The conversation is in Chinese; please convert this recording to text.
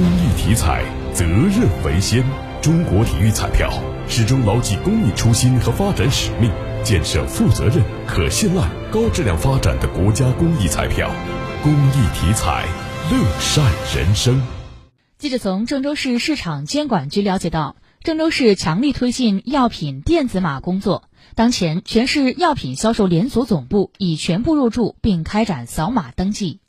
公益体彩，责任为先。中国体育彩票始终牢记公益初心和发展使命，建设负责任、可信赖、高质量发展的国家公益彩票。公益体彩，乐善人生。记者从郑州市市场监管局了解到，郑州市强力推进药品电子码工作。当前，全市药品销售连锁总部已全部入驻，并开展扫码登记。